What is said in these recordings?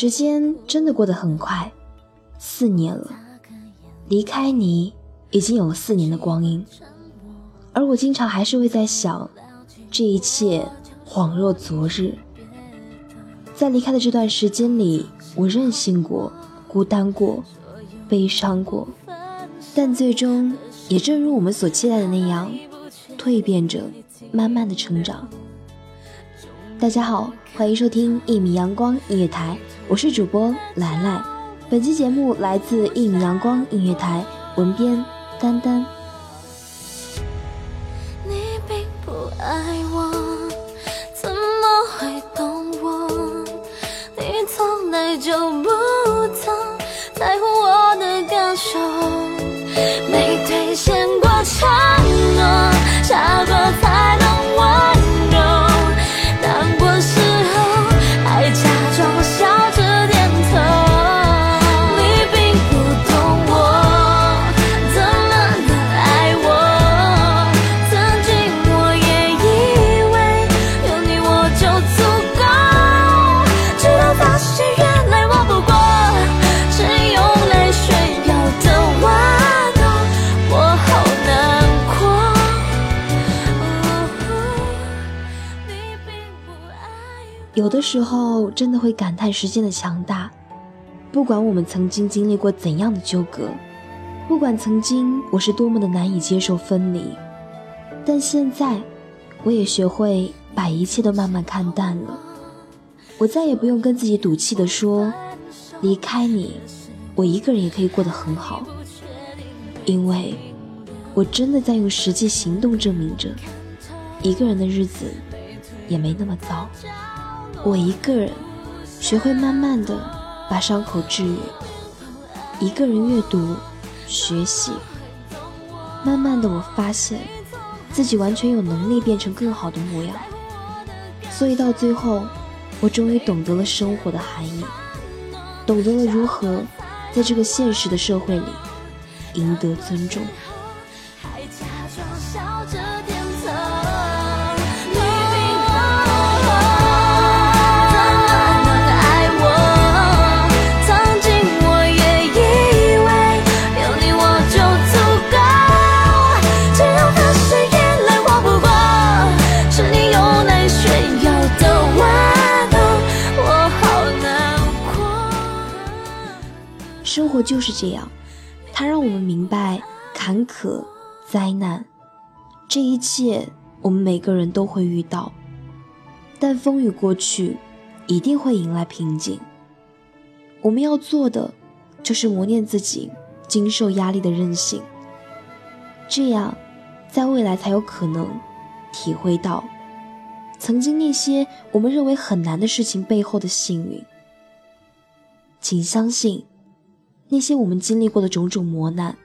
时间真的过得很快，四年了，离开你已经有了四年的光阴，而我经常还是会在想，这一切恍若昨日。在离开的这段时间里，我任性过，孤单过，悲伤过，但最终也正如我们所期待的那样，蜕变着，慢慢的成长。大家好，欢迎收听一米阳光音乐台，我是主播兰兰。本期节目来自一米阳光音乐台，文编丹丹。你并不爱我，怎么会懂我？你从来就不有的时候真的会感叹时间的强大，不管我们曾经经历过怎样的纠葛，不管曾经我是多么的难以接受分离，但现在我也学会把一切都慢慢看淡了。我再也不用跟自己赌气的说，离开你，我一个人也可以过得很好，因为我真的在用实际行动证明着，一个人的日子也没那么糟。我一个人学会慢慢的把伤口治愈，一个人阅读、学习，慢慢的我发现自己完全有能力变成更好的模样。所以到最后，我终于懂得了生活的含义，懂得了如何在这个现实的社会里赢得尊重。还假装笑着生活就是这样，它让我们明白坎坷、灾难，这一切我们每个人都会遇到。但风雨过去，一定会迎来平静。我们要做的，就是磨练自己经受压力的韧性，这样，在未来才有可能体会到曾经那些我们认为很难的事情背后的幸运。请相信。那些我们经历过的种种磨难，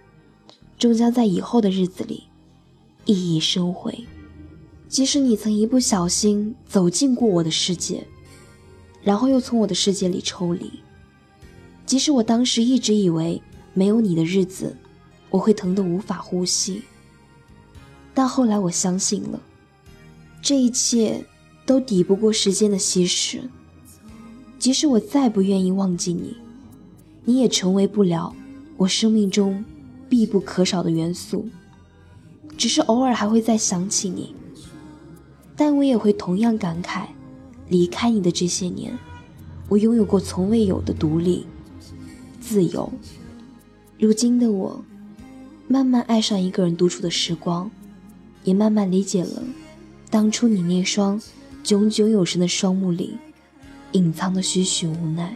终将在以后的日子里熠熠生辉。即使你曾一不小心走进过我的世界，然后又从我的世界里抽离，即使我当时一直以为没有你的日子，我会疼得无法呼吸，但后来我相信了，这一切都抵不过时间的稀释。即使我再不愿意忘记你，你也成为不了我生命中必不可少的元素。只是偶尔还会再想起你，但我也会同样感慨，离开你的这些年，我拥有过从未有的独立、自由。如今的我，慢慢爱上一个人独处的时光，也慢慢理解了当初你那双炯炯有神的双目里隐藏的许许无奈。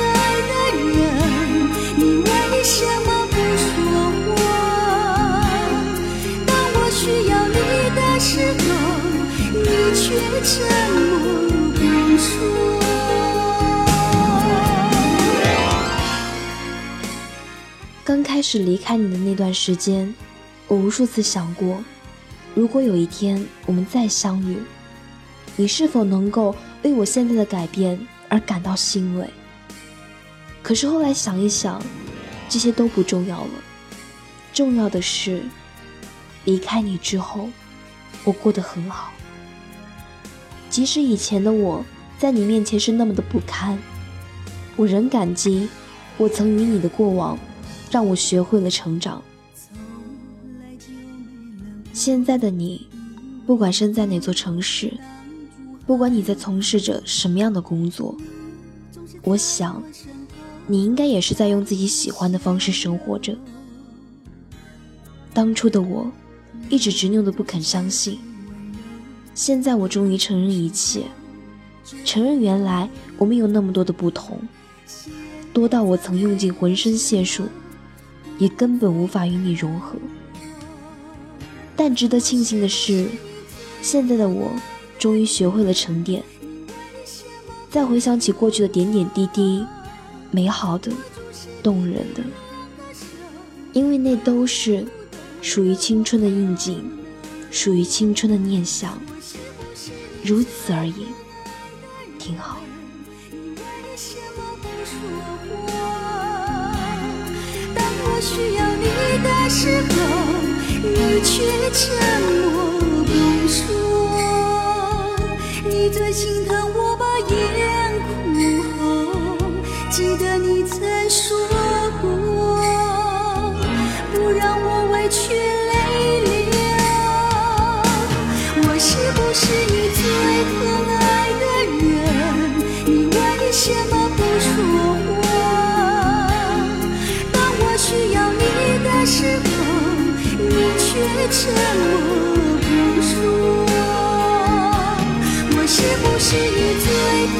刚开始离开你的那段时间，我无数次想过，如果有一天我们再相遇，你是否能够为我现在的改变而感到欣慰？可是后来想一想，这些都不重要了，重要的是，离开你之后，我过得很好。即使以前的我在你面前是那么的不堪，我仍感激我曾与你的过往。让我学会了成长。现在的你，不管身在哪座城市，不管你在从事着什么样的工作，我想，你应该也是在用自己喜欢的方式生活着。当初的我，一直执拗的不肯相信，现在我终于承认一切，承认原来我们有那么多的不同，多到我曾用尽浑身解数。也根本无法与你融合。但值得庆幸的是，现在的我终于学会了沉淀。再回想起过去的点点滴滴，美好的、动人的，因为那都是属于青春的印记，属于青春的念想。如此而已，挺好。当我需要你的时候，你却沉默什么不说话？当我需要你的？时候，你却沉默不说。我是不是你最痛